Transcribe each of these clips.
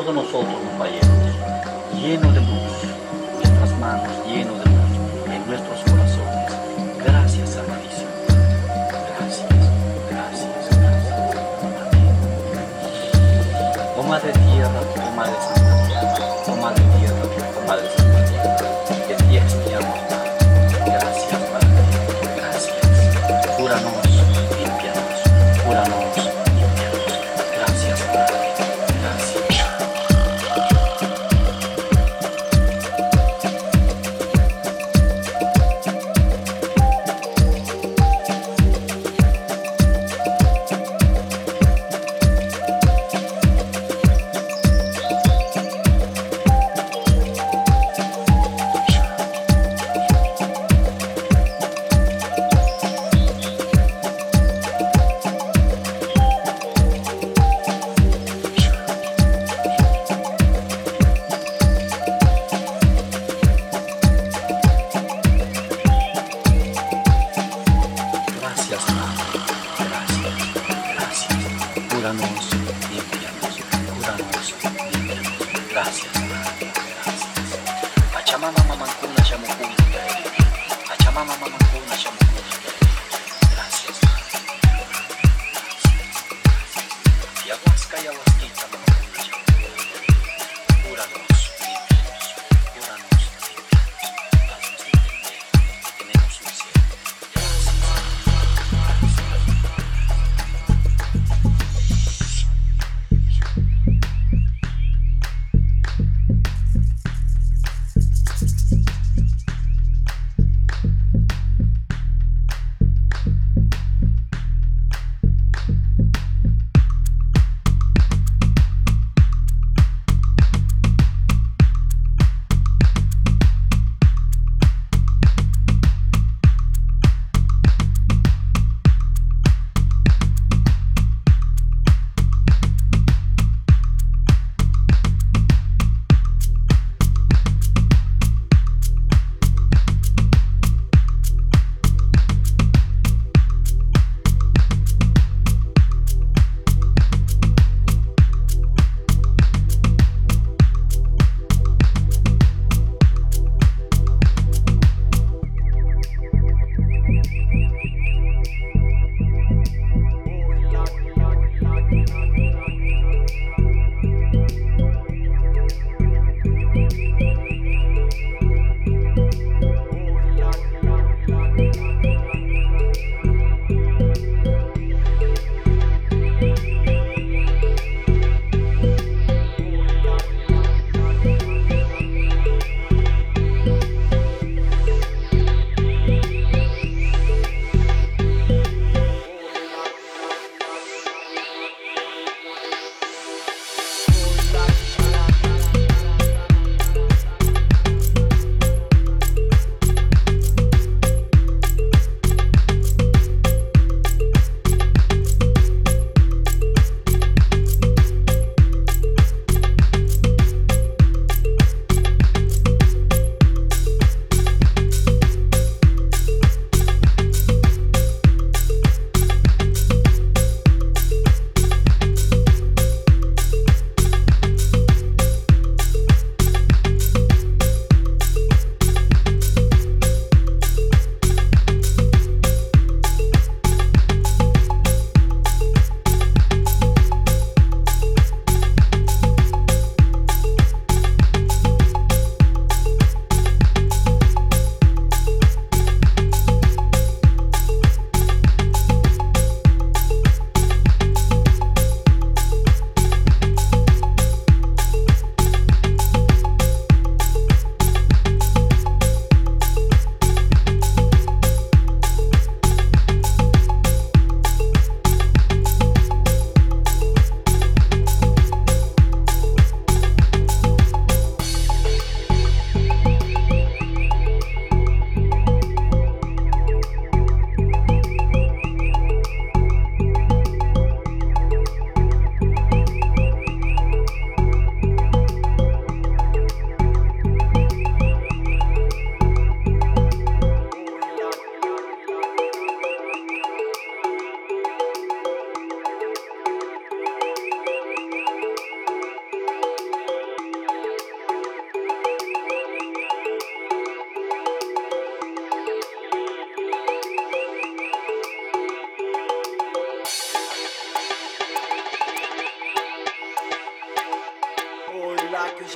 αυτό μου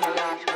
Nonchalant